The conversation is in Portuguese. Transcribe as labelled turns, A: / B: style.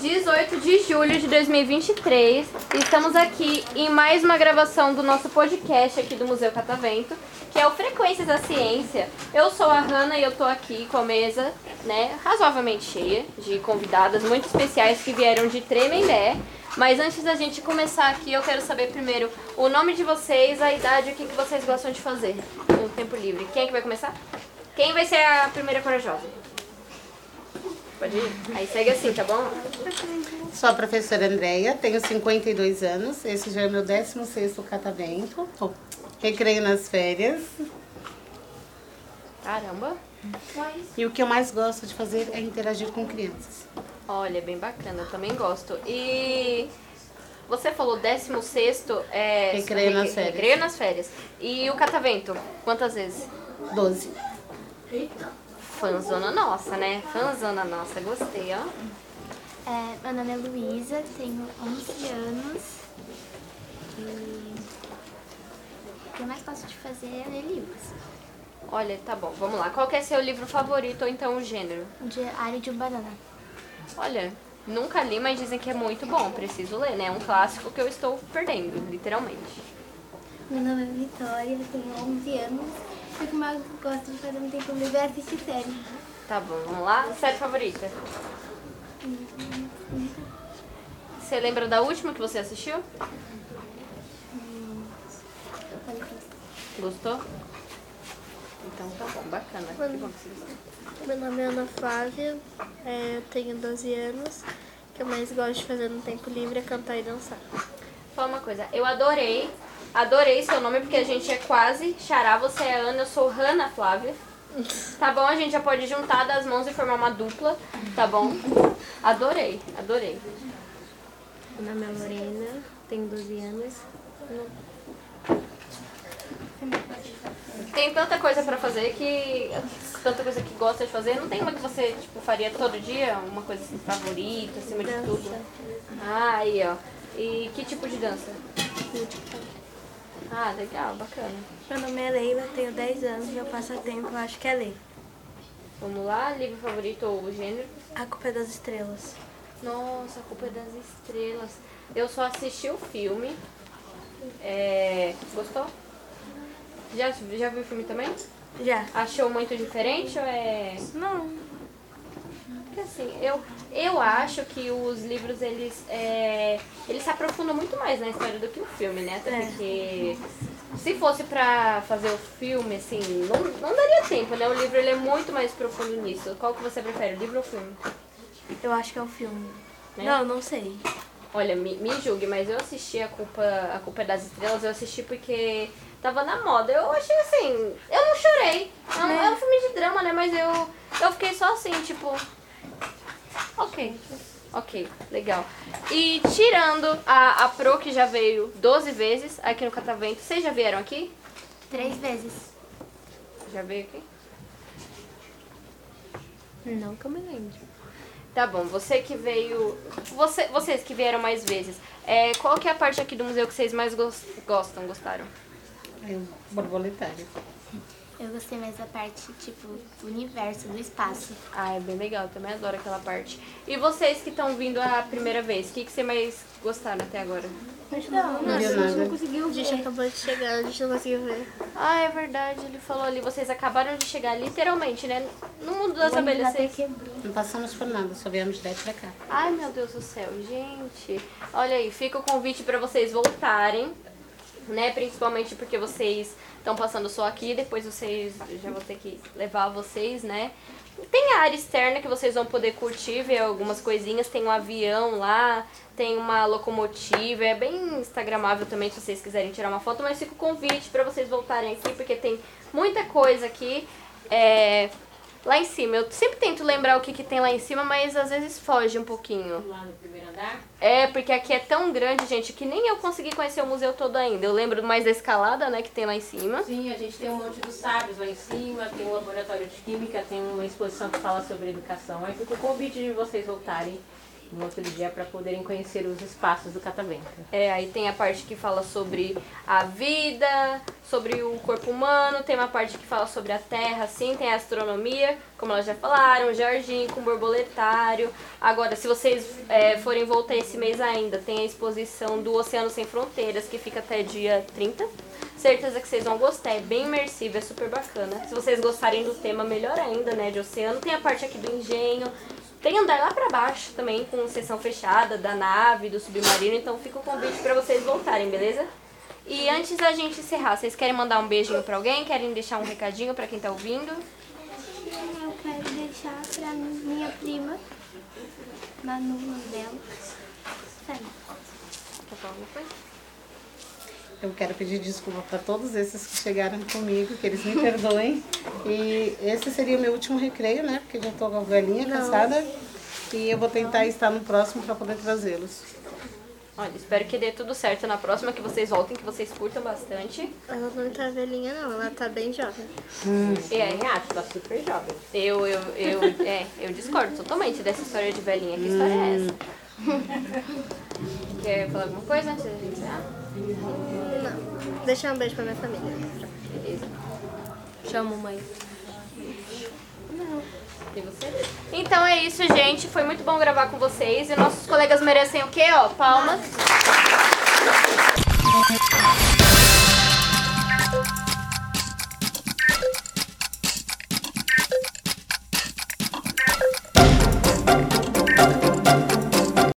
A: 18 de julho de 2023, estamos aqui em mais uma gravação do nosso podcast aqui do Museu Catavento, que é o Frequências da Ciência. Eu sou a Hanna e eu tô aqui com a mesa, né, razoavelmente cheia de convidadas muito especiais que vieram de Tremembé. Mas antes da gente começar aqui, eu quero saber primeiro o nome de vocês, a idade e o que, que vocês gostam de fazer no tempo livre. Quem é que vai começar? Quem vai ser a primeira corajosa? Pode ir? Aí segue assim, tá bom?
B: Sou a professora Andréia, tenho 52 anos, esse já é meu 16º catavento. Recreio nas férias.
A: Caramba.
B: E o que eu mais gosto de fazer é interagir com crianças.
A: Olha, bem bacana, eu também gosto. E você falou 16 é.
B: Recreio nas férias.
A: Recreio nas férias. E o catavento, quantas vezes?
B: 12.
A: Fanzona nossa, né? Fanzona nossa, gostei, ó.
C: É, meu nome é Luísa, tenho 11 anos e que eu mais gosto de fazer é ler livros.
A: Olha, tá bom, vamos lá. Qual que é seu livro favorito ou então o gênero?
C: O Diário de um Banana.
A: Olha, nunca li, mas dizem que é muito bom. Preciso ler, né? É um clássico que eu estou perdendo, literalmente.
D: Meu nome é Vitória, eu tenho 11 anos. E o que mais gosto de fazer no tempo livre é assistir série.
A: Tá bom, vamos lá. Série favorita? Você lembra da última que você assistiu? Gostou? Então tá bom, bacana. Que bom que você.
E: Meu nome é Ana Flávia, é, eu tenho 12 anos. O que eu mais gosto de fazer no tempo livre é cantar e dançar.
A: Fala uma coisa, eu adorei, adorei seu nome porque a gente é quase xará, você é Ana, eu sou Hanna Flávia. Tá bom, a gente já pode juntar das mãos e formar uma dupla, tá bom? Adorei, adorei.
E: Meu nome é Lorena, tenho 12 anos.
A: Tem tanta coisa pra fazer que. Tanta coisa que gosta de fazer. Não tem uma que você tipo, faria todo dia? Uma coisa assim, favorita, acima de tudo? Ah, aí, ó. E que tipo de dança? Ah, legal, bacana.
E: Meu nome é Leila, tenho 10 anos. Meu passatempo eu acho que é ler.
A: Vamos lá, livro favorito ou gênero?
E: A Culpa é das Estrelas.
A: Nossa, a culpa é das estrelas. Eu só assisti o filme. É... Gostou? Já, já viu o filme também?
E: Já.
A: Achou muito diferente ou é.
E: Não.
A: Porque assim, eu, eu acho que os livros eles, é, eles se aprofundam muito mais na história do que o filme, né? Até
E: É.
A: porque se fosse pra fazer o filme, assim, não, não daria tempo, né? O livro ele é muito mais profundo nisso. Qual que você prefere, livro ou filme?
E: Eu acho que é o filme.
A: Né?
E: Não, não sei.
A: Olha, me, me julgue, mas eu assisti a culpa, a culpa é das estrelas, eu assisti porque tava na moda. Eu achei assim, eu não chorei. É um, é um filme de drama, né? Mas eu, eu fiquei só assim, tipo. Ok. Ok, legal. E tirando a, a Pro, que já veio 12 vezes aqui no Catavento, vocês já vieram aqui?
C: Três vezes.
A: Já veio aqui?
E: Não que eu me lembro.
A: Tá bom, você que veio. Você, vocês que vieram mais vezes, é, qual que é a parte aqui do museu que vocês mais gos- gostam, gostaram?
B: É o borboletário.
C: Eu gostei mais da parte, tipo, do universo, do espaço.
A: Ah, é bem legal, também adoro aquela parte. E vocês que estão vindo a primeira vez, o que, que você mais gostaram até agora?
D: Não,
B: Não viu nada.
D: conseguiu
E: A gente acabou de chegar, a gente não conseguiu ver.
A: Ah, é verdade, ele falou ali, vocês acabaram de chegar literalmente, né? No mundo das abelhas. Vocês...
B: Não passamos por nada, só viemos direto pra cá.
A: Ai, meu Deus do céu, gente. Olha aí, fica o convite para vocês voltarem, né? Principalmente porque vocês estão passando só aqui, depois vocês já vou ter que levar vocês, né? Tem a área externa que vocês vão poder curtir, ver algumas coisinhas. Tem um avião lá, tem uma locomotiva. É bem instagramável também se vocês quiserem tirar uma foto. Mas fica o convite para vocês voltarem aqui, porque tem muita coisa aqui. É, lá em cima. Eu sempre tento lembrar o que, que tem lá em cima, mas às vezes foge um pouquinho.
F: Lá no primeiro andar?
A: É, porque aqui é tão grande, gente, que nem eu consegui conhecer o museu todo ainda. Eu lembro mais da escalada, né, que tem lá em cima.
F: Sim, a gente tem um monte dos sábios lá em cima, tem um laboratório de química, tem uma exposição que fala sobre educação. Aí fica o convite de vocês voltarem no outro dia para poderem conhecer os espaços do catavento.
A: É, aí tem a parte que fala sobre a vida, sobre o corpo humano, tem uma parte que fala sobre a terra, sim, tem a astronomia, como elas já falaram, jardim com borboletário. Agora, se vocês é, forem voltar esse mês ainda, tem a exposição do Oceano Sem Fronteiras, que fica até dia 30. Certeza que vocês vão gostar, é bem imersivo, é super bacana. Se vocês gostarem do tema, melhor ainda, né, de oceano. Tem a parte aqui do engenho, tem andar lá pra baixo também, com sessão fechada da nave, do submarino, então fica o convite pra vocês voltarem, beleza? E antes da gente encerrar, vocês querem mandar um beijinho pra alguém? Querem deixar um recadinho pra quem tá ouvindo?
D: Eu quero deixar pra minha prima, Manu, o nome dela. Sabe?
A: Quer falar alguma coisa?
B: Eu quero pedir desculpa para todos esses que chegaram comigo, que eles me perdoem. E esse seria o meu último recreio, né? Porque já estou com a velhinha cansada. E eu vou tentar estar no próximo para poder trazê-los.
A: Olha, espero que dê tudo certo na próxima, que vocês voltem, que vocês curtam bastante.
E: Ela não tá velhinha, não. Ela tá bem jovem.
A: É,
F: Renato, tá super jovem.
A: eu, eu, eu, é, eu discordo totalmente dessa história de velhinha. Que história é essa? Quer falar alguma coisa antes da gente encerrar?
E: Não. Deixar um beijo pra minha família.
A: Beleza. Chama mãe. E você? Então é isso, gente. Foi muito bom gravar com vocês. E nossos colegas merecem o quê, ó? Palmas.